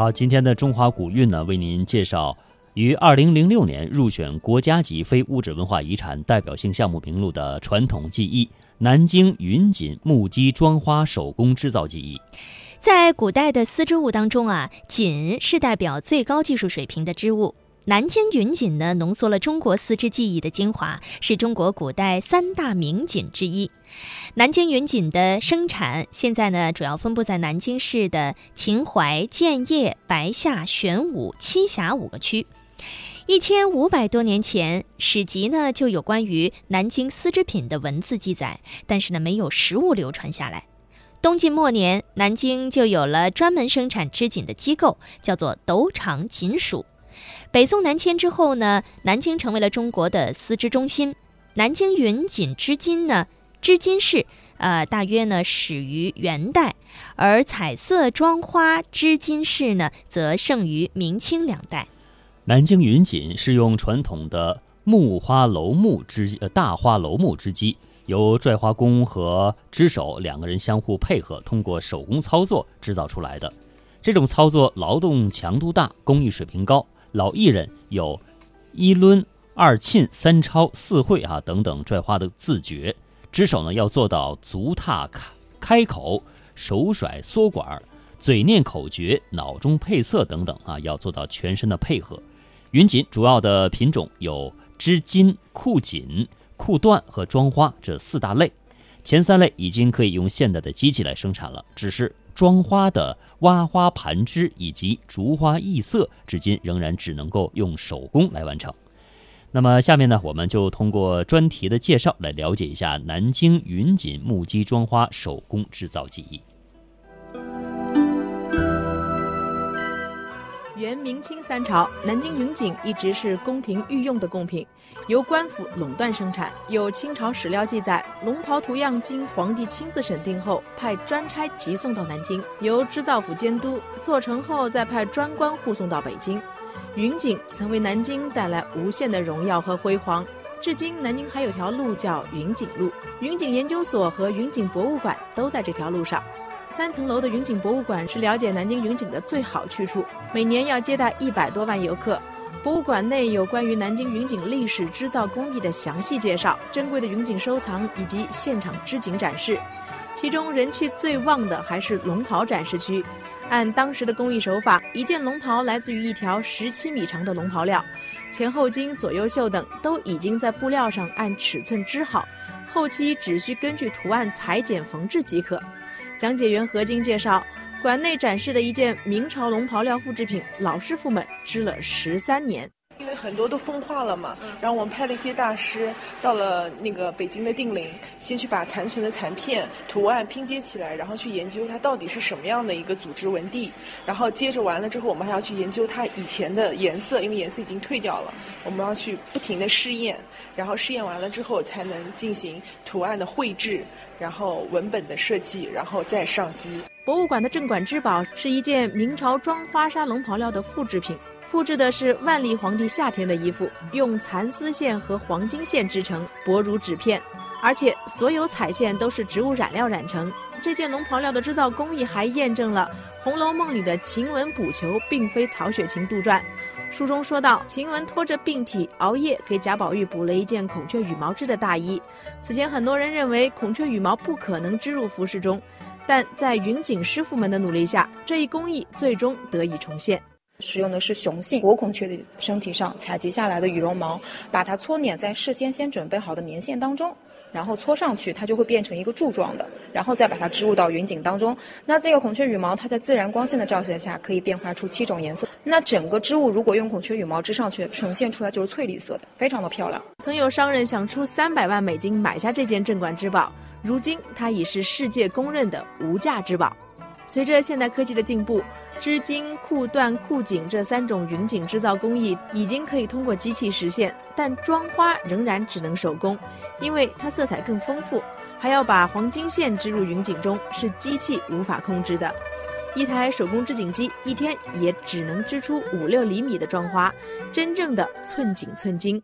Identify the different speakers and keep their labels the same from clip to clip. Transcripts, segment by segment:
Speaker 1: 好，今天的中华古韵呢，为您介绍于二零零六年入选国家级非物质文化遗产代表性项目名录的传统技艺——南京云锦木屐妆花手工制造技艺。
Speaker 2: 在古代的丝织物当中啊，锦是代表最高技术水平的织物。南京云锦呢，浓缩了中国丝织技艺的精华，是中国古代三大名锦之一。南京云锦的生产现在呢，主要分布在南京市的秦淮、建业、白下、玄武、栖霞五个区。一千五百多年前，史籍呢就有关于南京丝织品的文字记载，但是呢，没有实物流传下来。东晋末年，南京就有了专门生产织锦的机构，叫做斗场锦署。北宋南迁之后呢，南京成为了中国的丝织中心。南京云锦织金呢，织金式，呃，大约呢始于元代，而彩色装花织金式呢，则盛于明清两代。
Speaker 1: 南京云锦是用传统的木花楼木织呃大花楼木织机，由拽花工和织手两个人相互配合，通过手工操作制造出来的。这种操作劳动强度大，工艺水平高。老艺人有一抡、二沁、三抄、四会啊等等拽花的自觉，织手呢要做到足踏开开口，手甩缩管，嘴念口诀，脑中配色等等啊，要做到全身的配合。云锦主要的品种有织金、库锦、库缎和装花这四大类，前三类已经可以用现代的机器来生产了，只是。装花的挖花盘枝以及竹花异色，至今仍然只能够用手工来完成。那么下面呢，我们就通过专题的介绍来了解一下南京云锦木屐装花手工制造技艺。
Speaker 3: 元明清三朝，南京云锦一直是宫廷御用的贡品，由官府垄断生产。有清朝史料记载，龙袍图样经皇帝亲自审定后，派专差急送到南京，由织造府监督，做成后再派专官护送到北京。云锦曾为南京带来无限的荣耀和辉煌，至今南京还有条路叫云锦路，云锦研究所和云锦博物馆都在这条路上。三层楼的云锦博物馆是了解南京云锦的最好去处，每年要接待一百多万游客。博物馆内有关于南京云锦历史织造工艺的详细介绍、珍贵的云锦收藏以及现场织锦展示。其中人气最旺的还是龙袍展示区。按当时的工艺手法，一件龙袍来自于一条十七米长的龙袍料，前后襟、左右袖等都已经在布料上按尺寸织好，后期只需根据图案裁剪缝制即可。讲解员何晶介绍，馆内展示的一件明朝龙袍料复制品，老师傅们织了十三年。
Speaker 4: 很多都风化了嘛，然后我们派了一些大师到了那个北京的定陵，先去把残存的残片图案拼接起来，然后去研究它到底是什么样的一个组织纹地，然后接着完了之后，我们还要去研究它以前的颜色，因为颜色已经退掉了，我们要去不停的试验，然后试验完了之后才能进行图案的绘制。然后文本的设计，然后再上机。
Speaker 3: 博物馆的镇馆之宝是一件明朝装花纱龙袍料的复制品，复制的是万历皇帝夏天的衣服，用蚕丝线和黄金线织成，薄如纸片，而且所有彩线都是植物染料染成。这件龙袍料的织造工艺还验证了《红楼梦》里的晴雯补球并非曹雪芹杜撰。书中说到，晴雯拖着病体熬夜给贾宝玉补了一件孔雀羽毛织的大衣。此前很多人认为孔雀羽毛不可能织入服饰中，但在云锦师傅们的努力下，这一工艺最终得以重现。
Speaker 5: 使用的是雄性活孔雀的身体上采集下来的羽绒毛，把它搓捻在事先先准备好的棉线当中。然后搓上去，它就会变成一个柱状的，然后再把它织入到云锦当中。那这个孔雀羽毛，它在自然光线的照射下，可以变化出七种颜色。那整个织物如果用孔雀羽毛织上去，呈现出来就是翠绿色的，非常的漂亮。
Speaker 3: 曾有商人想出三百万美金买下这件镇馆之宝，如今它已是世界公认的无价之宝。随着现代科技的进步，织金、库缎、库锦这三种云锦制造工艺已经可以通过机器实现，但装花仍然只能手工，因为它色彩更丰富，还要把黄金线织入云锦中，是机器无法控制的。一台手工织锦机一天也只能织出五六厘米的装花，真正的寸锦寸金。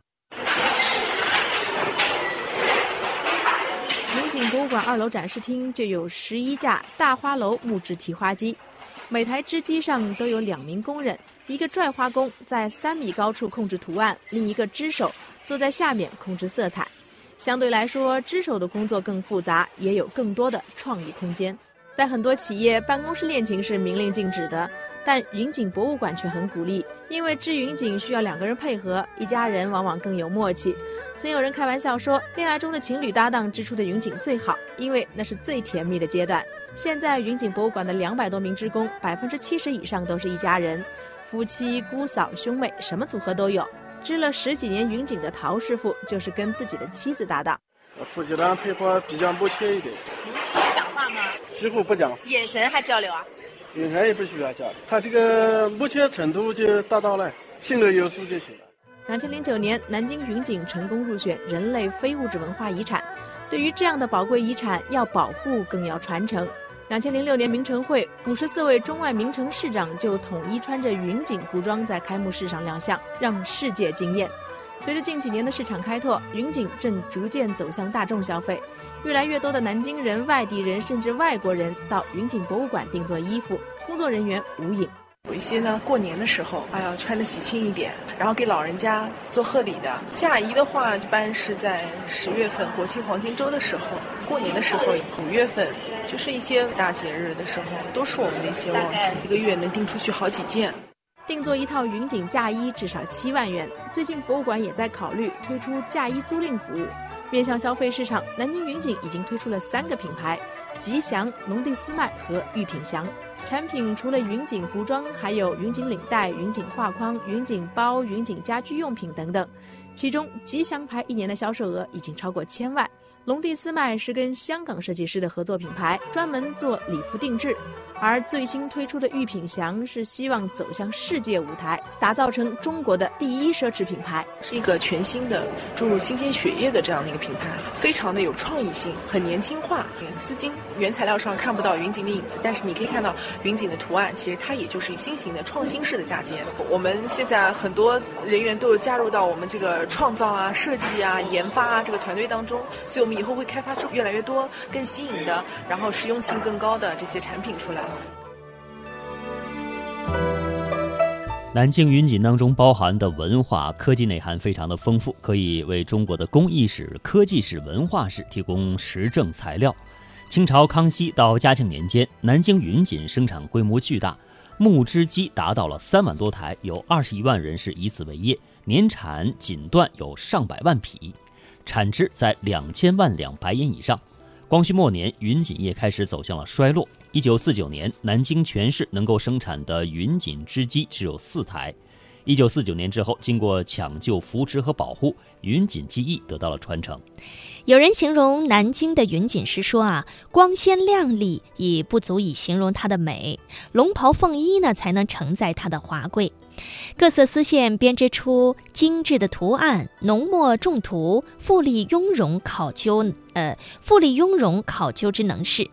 Speaker 3: 博物馆二楼展示厅就有十一架大花楼木质提花机，每台织机上都有两名工人，一个拽花工在三米高处控制图案，另一个织手坐在下面控制色彩。相对来说，织手的工作更复杂，也有更多的创意空间。在很多企业，办公室恋情是明令禁止的，但云锦博物馆却很鼓励，因为织云锦需要两个人配合，一家人往往更有默契。曾有人开玩笑说，恋爱中的情侣搭档织出的云锦最好，因为那是最甜蜜的阶段。现在云锦博物馆的两百多名职工，百分之七十以上都是一家人，夫妻、姑嫂、兄妹，什么组合都有。织了十几年云锦的陶师傅，就是跟自己的妻子搭档。
Speaker 6: 夫妻俩配合比较默契一点。
Speaker 3: 讲话吗？
Speaker 6: 几乎不讲。
Speaker 3: 眼神还交流啊？
Speaker 6: 眼神也不需要交流，他这个默契程度就达到了，心里有数就行了。
Speaker 3: 两千零九年，南京云锦成功入选人类非物质文化遗产。对于这样的宝贵遗产，要保护更要传承。两千零六年名城会，五十四位中外名城市长就统一穿着云锦服装在开幕式上亮相，让世界惊艳。随着近几年的市场开拓，云锦正逐渐走向大众消费，越来越多的南京人、外地人甚至外国人到云锦博物馆定做衣服，工作人员无影。
Speaker 4: 有一些呢，过年的时候，哎呀，穿的喜庆一点，然后给老人家做贺礼的。嫁衣的话，一般是在十月份国庆黄金周的时候，过年的时候，五月份。就是一些大节日的时候，都是我们的一些旺季，一个月能订出去好几件。
Speaker 3: 定做一套云锦嫁衣至少七万元。最近博物馆也在考虑推出嫁衣租赁服务，面向消费市场。南京云锦已经推出了三个品牌：吉祥、农地丝麦和玉品祥。产品除了云锦服装，还有云锦领带、云锦画框、云锦包、云锦家居用品等等。其中吉祥牌一年的销售额已经超过千万。龙蒂斯麦是跟香港设计师的合作品牌，专门做礼服定制。而最新推出的玉品祥是希望走向世界舞台，打造成中国的第一奢侈品牌，
Speaker 4: 是一个全新的注入新鲜血液的这样的一个品牌，非常的有创意性，很年轻化。丝巾原材料上看不到云锦的影子，但是你可以看到云锦的图案，其实它也就是新型的创新式的嫁接。我们现在很多人员都有加入到我们这个创造啊、设计啊、研发啊这个团队当中，所以我们以后会开发出越来越多更新颖的，然后实用性更高的这些产品出来。
Speaker 1: 南京云锦当中包含的文化科技内涵非常的丰富，可以为中国的工艺史、科技史、文化史提供实证材料。清朝康熙到嘉庆年间，南京云锦生产规模巨大，木织机达到了三万多台，有二十一万人是以此为业，年产锦缎有上百万匹，产值在两千万两白银以上。光绪末年，云锦业开始走向了衰落。一九四九年，南京全市能够生产的云锦织机只有四台。一九四九年之后，经过抢救、扶持和保护，云锦技艺得到了传承。
Speaker 2: 有人形容南京的云锦师说啊，光鲜亮丽已不足以形容它的美，龙袍凤衣呢才能承载它的华贵。各色丝线编织出精致的图案，浓墨重涂，富丽雍容考究，呃，富丽雍容考究之能事。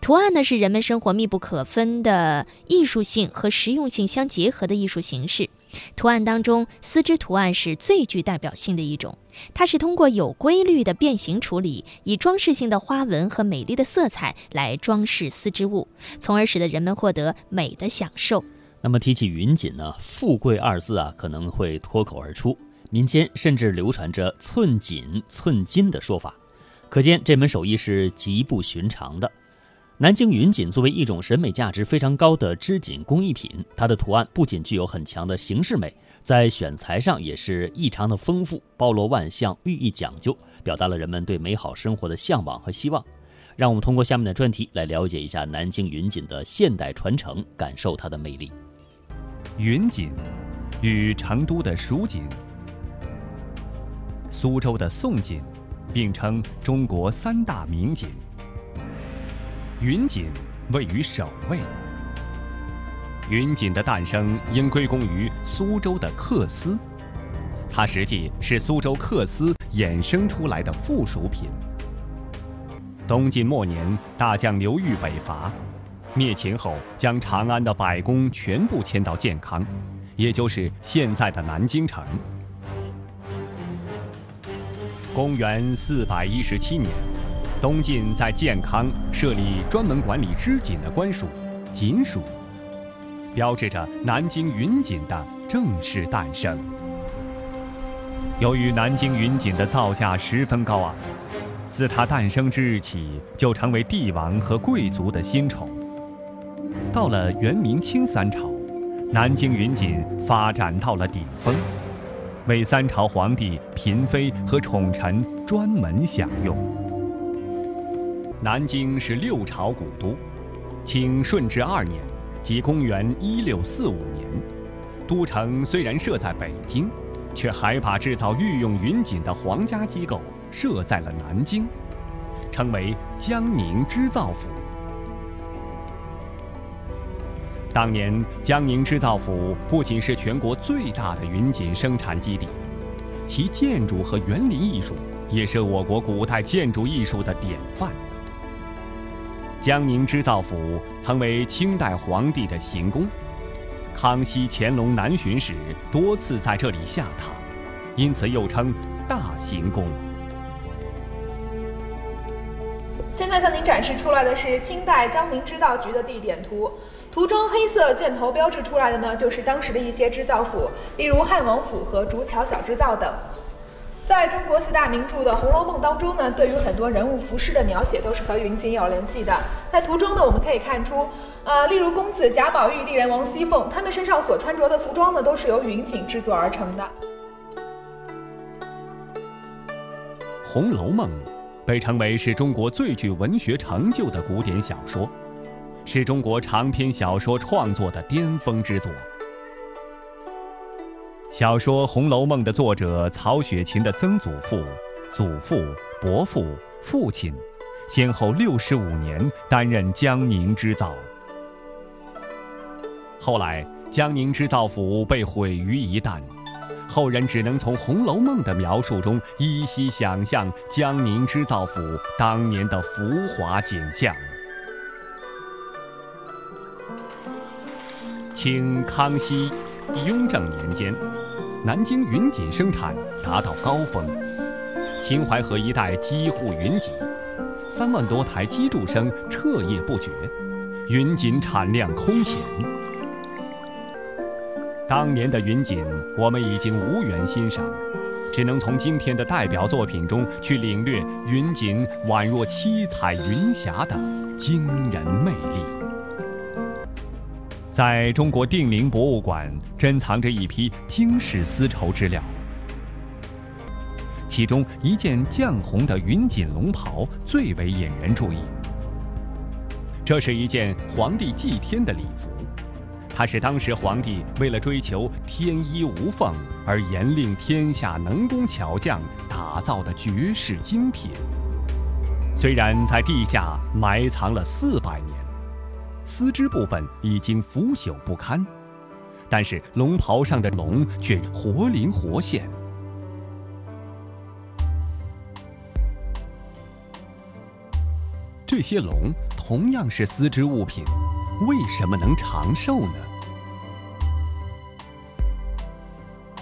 Speaker 2: 图案呢是人们生活密不可分的艺术性和实用性相结合的艺术形式。图案当中，丝织图案是最具代表性的一种，它是通过有规律的变形处理，以装饰性的花纹和美丽的色彩来装饰丝织物，从而使得人们获得美的享受。
Speaker 1: 那么提起云锦呢，富贵二字啊可能会脱口而出，民间甚至流传着寸锦寸金的说法，可见这门手艺是极不寻常的。南京云锦作为一种审美价值非常高的织锦工艺品，它的图案不仅具有很强的形式美，在选材上也是异常的丰富，包罗万象，寓意讲究，表达了人们对美好生活的向往和希望。让我们通过下面的专题来了解一下南京云锦的现代传承，感受它的魅力。
Speaker 7: 云锦与成都的蜀锦、苏州的宋锦并称中国三大名锦。云锦位于首位。云锦的诞生应归功于苏州的缂丝，它实际是苏州缂丝衍生出来的附属品。东晋末年，大将刘裕北伐，灭秦后将长安的百工全部迁到建康，也就是现在的南京城。公元四百一十七年。东晋在建康设立专门管理织锦的官署——锦署，标志着南京云锦的正式诞生。由于南京云锦的造价十分高昂，自它诞生之日起就成为帝王和贵族的新宠。到了元、明、清三朝，南京云锦发展到了顶峰，为三朝皇帝、嫔妃和宠臣专门享用。南京是六朝古都，清顺治二年，即公元一六四五年，都城虽然设在北京。却还把制造御用云锦的皇家机构设在了南京，称为江宁织造府。当年江宁织造府不仅是全国最大的云锦生产基地，其建筑和园林艺术也是我国古代建筑艺术的典范。江宁织造府曾为清代皇帝的行宫。康熙、乾隆南巡时多次在这里下榻，因此又称大行宫。
Speaker 3: 现在向您展示出来的是清代江宁织造局的地点图，图中黑色箭头标志出来的呢，就是当时的一些织造府，例如汉王府和竹桥小织造等。在中国四大名著的《红楼梦》当中呢，对于很多人物服饰的描写都是和云锦有联系的。在图中呢，我们可以看出。呃，例如公子贾宝玉、丽人王熙凤，他们身上所穿着的服装呢，都是由云锦制作而成的。
Speaker 7: 《红楼梦》被称为是中国最具文学成就的古典小说，是中国长篇小说创作的巅峰之作。小说《红楼梦》的作者曹雪芹的曾祖父、祖父、伯父、父亲，先后六十五年担任江宁织造。后来，江宁织造府被毁于一旦，后人只能从《红楼梦》的描述中依稀想象江宁织造府当年的浮华景象。清康熙、雍正年间，南京云锦生产达到高峰，秦淮河一带几户云集，三万多台机杼声彻夜不绝，云锦产量空前。当年的云锦，我们已经无缘欣赏，只能从今天的代表作品中去领略云锦宛若七彩云霞的惊人魅力。在中国定陵博物馆珍藏着一批经世丝绸之料，其中一件绛红的云锦龙袍最为引人注意。这是一件皇帝祭天的礼服。它是当时皇帝为了追求天衣无缝而严令天下能工巧匠打造的绝世精品。虽然在地下埋藏了四百年，丝织部分已经腐朽不堪，但是龙袍上的龙却活灵活现。这些龙同样是丝织物品。为什么能长寿呢？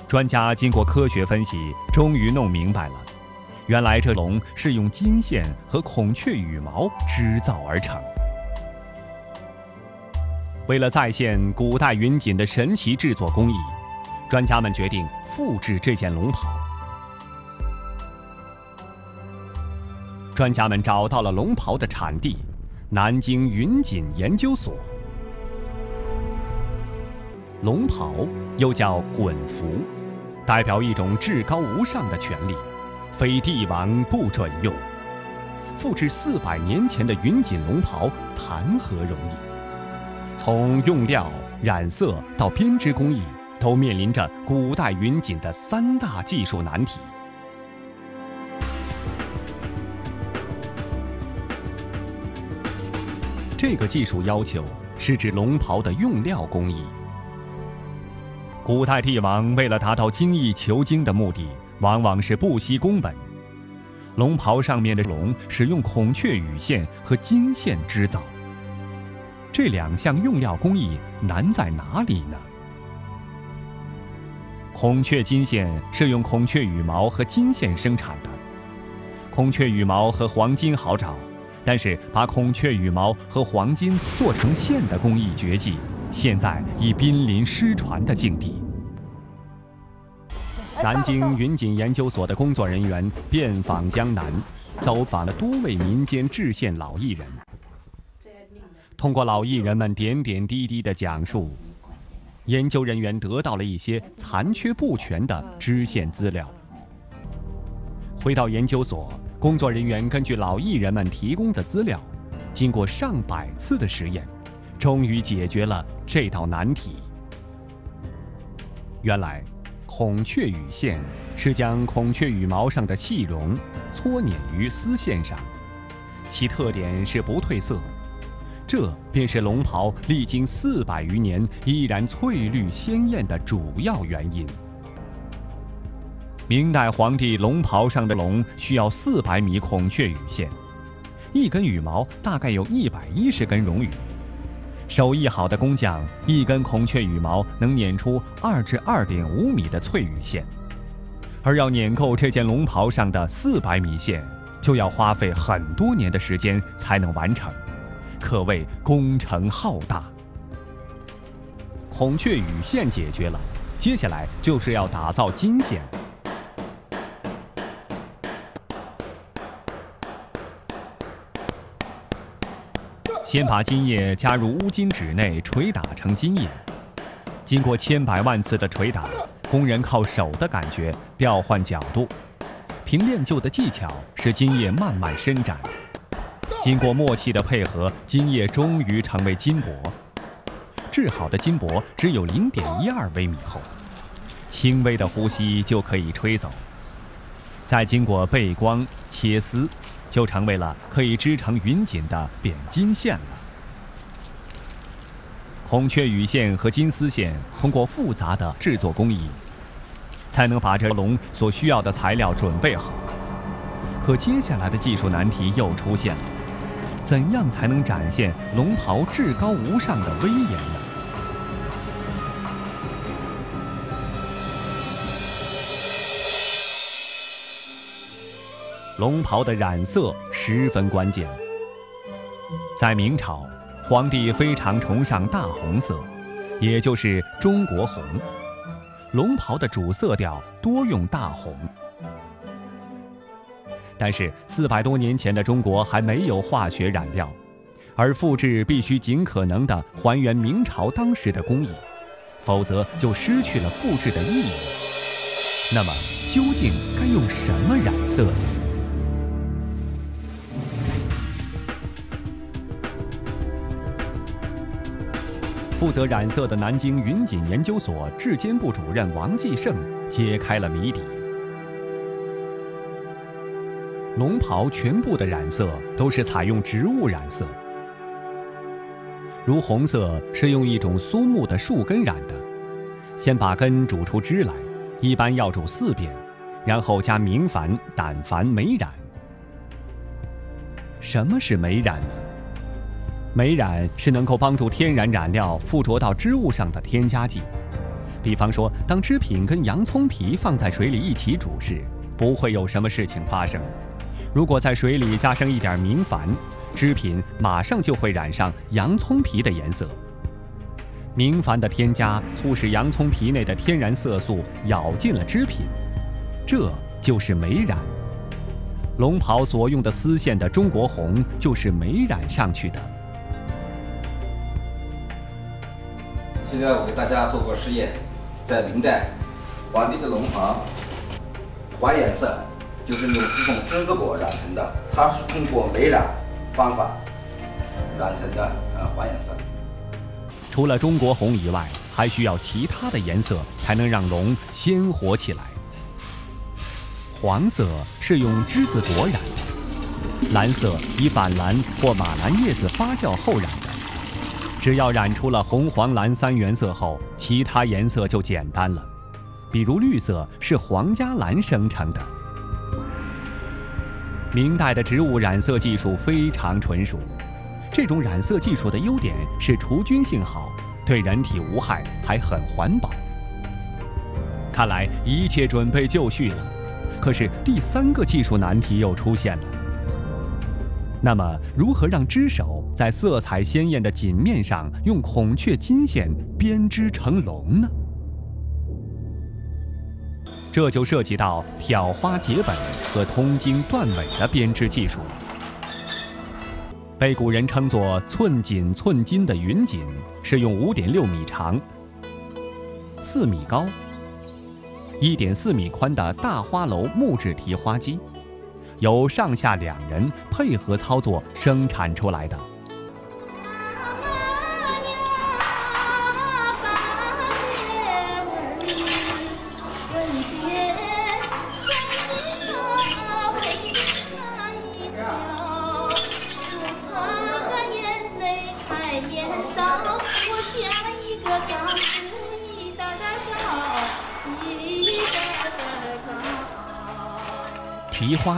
Speaker 7: 专家经过科学分析，终于弄明白了，原来这龙是用金线和孔雀羽毛织造而成。为了再现古代云锦的神奇制作工艺，专家们决定复制这件龙袍。专家们找到了龙袍的产地。南京云锦研究所，龙袍又叫衮服，代表一种至高无上的权力，非帝王不准用。复制四百年前的云锦龙袍，谈何容易？从用料、染色到编织工艺，都面临着古代云锦的三大技术难题。这个技术要求是指龙袍的用料工艺。古代帝王为了达到精益求精的目的，往往是不惜工本。龙袍上面的龙使用孔雀羽线和金线织造，这两项用料工艺难在哪里呢？孔雀金线是用孔雀羽毛和金线生产的，孔雀羽毛和黄金好找。但是，把孔雀羽毛和黄金做成线的工艺绝技，现在已濒临失传的境地。南京云锦研究所的工作人员遍访江南，走访了多位民间制线老艺人。通过老艺人们点点滴滴的讲述，研究人员得到了一些残缺不全的织线资料。回到研究所，工作人员根据老艺人们提供的资料，经过上百次的实验，终于解决了这道难题。原来。孔雀羽线是将孔雀羽毛上的细绒搓捻于丝线上，其特点是不褪色，这便是龙袍历经四百余年依然翠绿鲜艳的主要原因。明代皇帝龙袍上的龙需要四百米孔雀羽线，一根羽毛大概有一百一十根绒羽。手艺好的工匠，一根孔雀羽毛能捻出二至二点五米的翠羽线，而要捻够这件龙袍上的四百米线，就要花费很多年的时间才能完成，可谓工程浩大。孔雀羽线解决了，接下来就是要打造金线。先把金叶加入乌金纸内捶打成金叶，经过千百万次的捶打，工人靠手的感觉调换角度，凭练就的技巧使金叶慢慢伸展。经过默契的配合，金叶终于成为金箔。制好的金箔只有零点一二微米厚，轻微的呼吸就可以吹走。再经过背光、切丝。就成为了可以织成云锦的扁金线了。孔雀羽线和金丝线通过复杂的制作工艺，才能把这龙所需要的材料准备好。可接下来的技术难题又出现了：怎样才能展现龙袍至高无上的威严呢？龙袍的染色十分关键。在明朝，皇帝非常崇尚大红色，也就是中国红。龙袍的主色调多用大红。但是四百多年前的中国还没有化学染料，而复制必须尽可能的还原明朝当时的工艺，否则就失去了复制的意义。那么究竟该用什么染色呢？负责染色的南京云锦研究所制监部主任王继胜揭开了谜底：龙袍全部的染色都是采用植物染色，如红色是用一种苏木的树根染的，先把根煮出汁来，一般要煮四遍，然后加明矾、胆矾、煤染。什么是煤染呢？煤染是能够帮助天然染料附着到织物上的添加剂。比方说，当织品跟洋葱皮放在水里一起煮时，不会有什么事情发生。如果在水里加上一点明矾，织品马上就会染上洋葱皮的颜色。明矾的添加促使洋葱皮内的天然色素咬进了织品，这就是煤染。龙袍所用的丝线的中国红就是煤染上去的。
Speaker 8: 现在我给大家做个试验，在明代，皇帝的龙袍还颜色，就是用这种栀子果染成的，它是通过煤染方法染成的，呃，黄颜色。
Speaker 7: 除了中国红以外，还需要其他的颜色才能让龙鲜活起来。黄色是用栀子果染的，蓝色以板蓝或马蓝叶子发酵后染的。只要染出了红、黄、蓝三原色后，其他颜色就简单了。比如绿色是皇家蓝生成的。明代的植物染色技术非常纯熟，这种染色技术的优点是除菌性好，对人体无害，还很环保。看来一切准备就绪了，可是第三个技术难题又出现了。那么，如何让织手在色彩鲜艳的锦面上用孔雀金线编织成龙呢？这就涉及到挑花结本和通经断纬的编织技术。被古人称作“寸锦寸金”的云锦，是用五点六米长、四米高、一点四米宽的大花楼木质提花机。由上下两人配合操作生产出来的。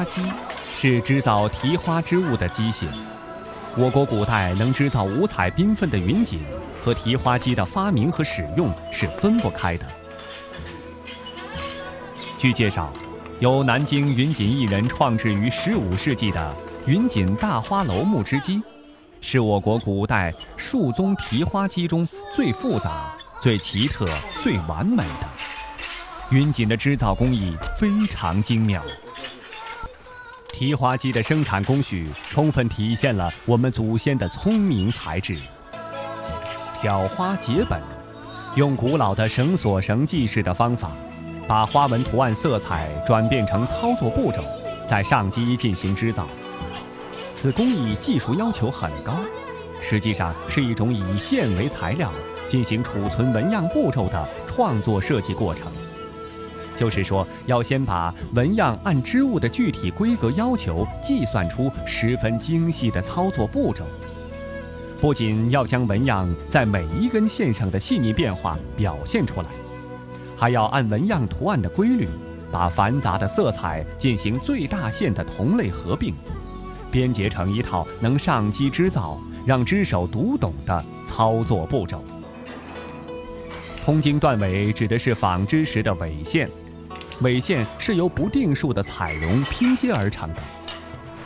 Speaker 7: 花机是制造提花织物的机械。我国古代能制造五彩缤纷的云锦，和提花机的发明和使用是分不开的。据介绍，由南京云锦艺人创制于15世纪的云锦大花楼木织机，是我国古代数宗提花机中最复杂、最奇特、最完美的。云锦的织造工艺非常精妙。提花机的生产工序充分体现了我们祖先的聪明才智。挑花结本，用古老的绳索绳记式的方法，把花纹图案色彩转变成操作步骤，在上机进行织造。此工艺技术要求很高，实际上是一种以线为材料进行储存纹样步骤的创作设计过程。就是说，要先把纹样按织物的具体规格要求计算出十分精细的操作步骤，不仅要将纹样在每一根线上的细腻变化表现出来，还要按纹样图案的规律，把繁杂的色彩进行最大限的同类合并，编结成一套能上机织造、让织手读懂的操作步骤。通经断纬指的是纺织时的纬线。纬线是由不定数的彩绒拼接而成的，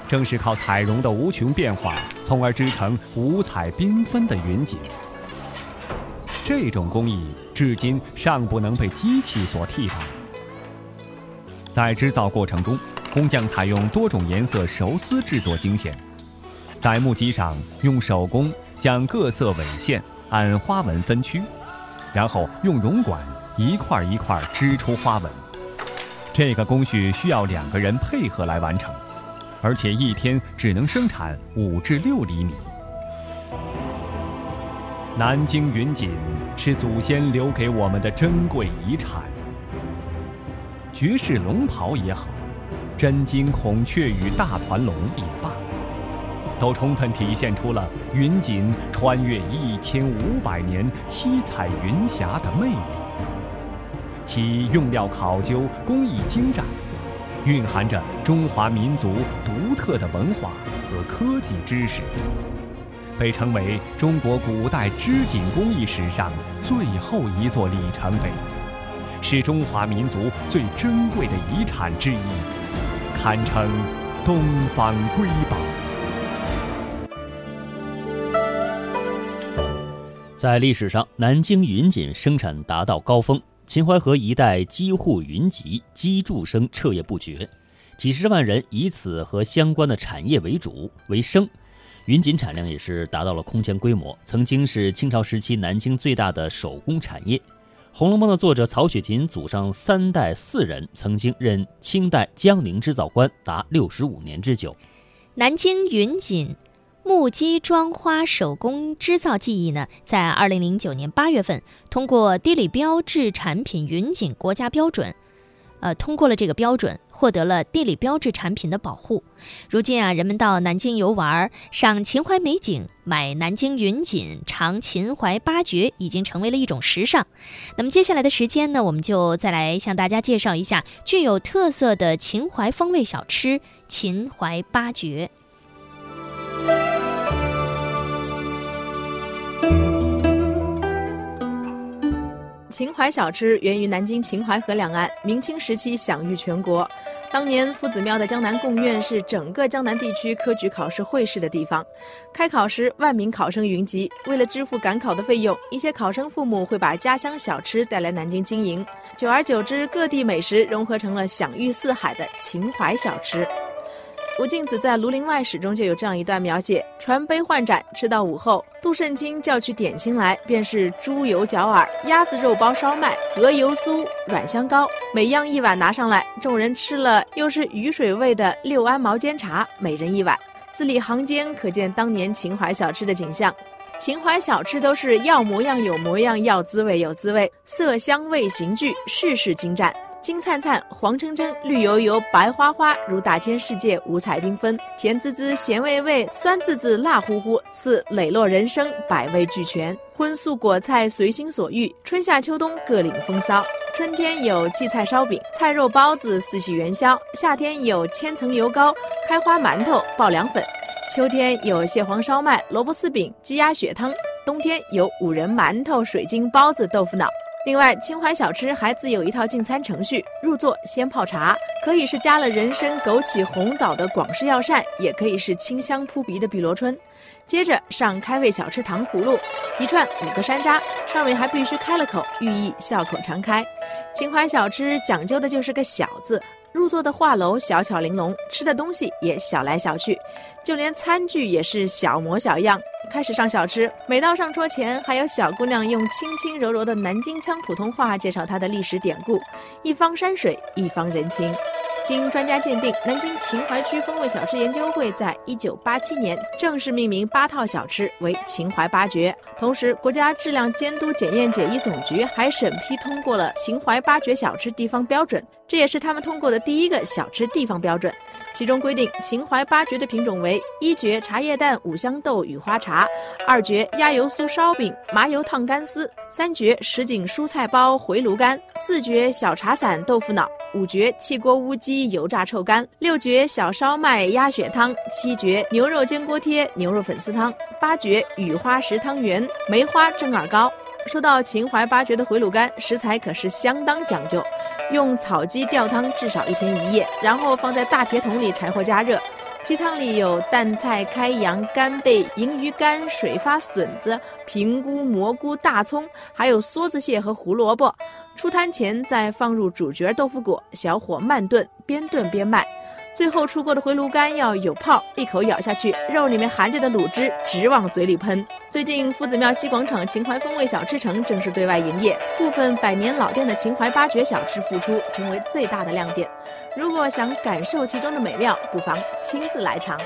Speaker 7: 正是靠彩绒的无穷变化，从而织成五彩缤纷的云锦。这种工艺至今尚不能被机器所替代。在织造过程中，工匠采用多种颜色熟丝制作经线，在木机上用手工将各色纬线按花纹分区，然后用绒管一块一块织出花纹。这个工序需要两个人配合来完成，而且一天只能生产五至六厘米。南京云锦是祖先留给我们的珍贵遗产，绝世龙袍也好，真金孔雀羽大团龙也罢，都充分体现出了云锦穿越一千五百年七彩云霞的魅力。其用料考究、工艺精湛，蕴含着中华民族独特的文化和科技知识，被称为中国古代织锦工艺史上最后一座里程碑，是中华民族最珍贵的遗产之一，堪称东方瑰宝。
Speaker 1: 在历史上，南京云锦生产达到高峰。秦淮河一带机户云集，机杼声彻夜不绝，几十万人以此和相关的产业为主为生，云锦产量也是达到了空前规模，曾经是清朝时期南京最大的手工产业。《红楼梦》的作者曹雪芹祖上三代四人曾经任清代江宁织造官达六十五年之久。
Speaker 2: 南京云锦。木屐装花手工织造技艺呢，在二零零九年八月份通过地理标志产品云锦国家标准，呃，通过了这个标准，获得了地理标志产品的保护。如今啊，人们到南京游玩，赏秦淮美景，买南京云锦，尝秦淮八绝，已经成为了一种时尚。那么接下来的时间呢，我们就再来向大家介绍一下具有特色的秦淮风味小吃——秦淮八绝。
Speaker 3: 秦淮小吃源于南京秦淮河两岸，明清时期享誉全国。当年夫子庙的江南贡院是整个江南地区科举考试会试的地方。开考时，万名考生云集。为了支付赶考的费用，一些考生父母会把家乡小吃带来南京经营。久而久之，各地美食融合成了享誉四海的秦淮小吃。吴敬梓在《庐陵外史》中就有这样一段描写：传杯换盏，吃到午后，杜慎卿叫取点心来，便是猪油角饵、鸭子肉包烧麦、鹅油酥、软香糕，每样一碗拿上来，众人吃了又是雨水味的六安毛尖茶，每人一碗。字里行间可见当年秦淮小吃的景象。秦淮小吃都是要模样有模样，要滋味有滋味，色香味形俱，事事精湛。金灿灿、黄澄澄、绿油油、白花花，如大千世界，五彩缤纷；甜滋滋、咸味味、酸滋滋、辣乎乎，似磊落人生，百味俱全。荤素果菜随心所欲，春夏秋冬各领风骚。春天有荠菜烧饼、菜肉包子、四喜元宵；夏天有千层油糕、开花馒头、爆凉粉；秋天有蟹黄烧麦、萝卜丝饼、鸡鸭血汤；冬天有五仁馒头、水晶包子、豆腐脑。另外，秦淮小吃还自有一套进餐程序：入座先泡茶，可以是加了人参、枸杞、红枣的广式药膳，也可以是清香扑鼻的碧螺春。接着上开胃小吃糖葫芦，一串五个山楂，上面还必须开了口，寓意笑口常开。秦淮小吃讲究的就是个小字。入座的画楼小巧玲珑，吃的东西也小来小去，就连餐具也是小模小样。开始上小吃，每到上桌前，还有小姑娘用轻轻柔柔的南京腔普通话介绍它的历史典故。一方山水，一方人情。经专家鉴定，南京秦淮区风味小吃研究会在一九八七年正式命名八套小吃为秦淮八绝。同时，国家质量监督检验检疫总局还审批通过了秦淮八绝小吃地方标准，这也是他们通过的第一个小吃地方标准。其中规定，秦淮八绝的品种为：一绝茶叶蛋五香豆雨花茶，二绝鸭油酥烧饼麻油烫干丝，三绝什锦蔬菜包回炉干，四绝小茶伞豆腐脑，五绝汽锅乌鸡油炸臭干，六绝小烧麦鸭血汤，七绝牛肉煎锅贴牛肉粉丝汤，八绝雨花石汤圆梅花蒸耳糕。说到秦淮八绝的回炉干，食材可是相当讲究。用草鸡吊汤至少一天一夜，然后放在大铁桶里柴火加热。鸡汤里有淡菜、开阳、干贝、银鱼干、水发笋子、平菇、蘑菇、大葱，还有梭子蟹和胡萝卜。出摊前再放入主角豆腐果，小火慢炖，边炖边卖。最后出锅的回炉干要有泡，一口咬下去，肉里面含着的卤汁直往嘴里喷。最近夫子庙西广场秦淮风味小吃城正式对外营业，部分百年老店的秦淮八绝小吃复出，成为最大的亮点。如果想感受其中的美妙，不妨亲自来尝。